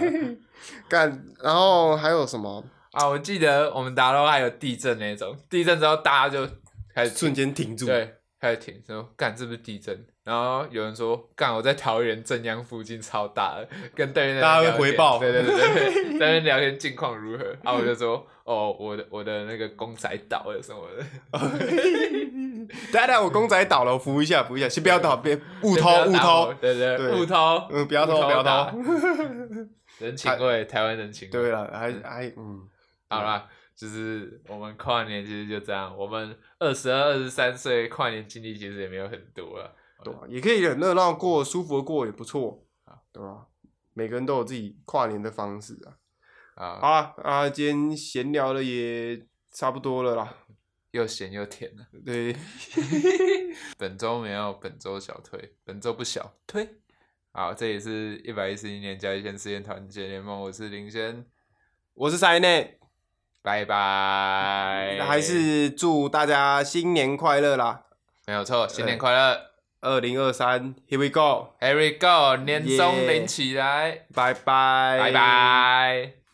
干，然后还有什么？
啊！我记得我们打到还有地震那种，地震之后大家就开始
瞬间停住。
对，开始停，说干是不是地震？然后有人说干我在桃园正央附近超大的，跟对面
大家会回报
对对对对，(laughs) 在那边聊天近况如何？然后我就说哦，我的我的那个公仔倒了什么的，(laughs)
等一下等下，我公仔倒了，我扶一下，扶一下，先不要倒，别误偷误偷。
对对
对
误偷，
嗯，不要偷，
误
不要
打
偷。(laughs)
人情味，台湾人情味。
对了，还还嗯，
好啦，就是我们跨年其实就这样，我们二十二、二十三岁跨年经历其实也没有很多了。
对啊，也可以很热闹过，舒服的过也不错，对吧？每个人都有自己跨年的方式啊。
啊，
好了啊，今天闲聊的也差不多了啦。(laughs)
又咸又甜了。
对 (laughs) (laughs)
本周没有本周小推，本周不小推。好，这里是一百一十一年嘉义县实验团结联盟，我是林轩，
我是塞内，
拜拜。
还是祝大家新年快乐啦！
没有错，新年快乐
二零二三，Here we
go，，Here we go，年终领起来，
拜拜，
拜拜。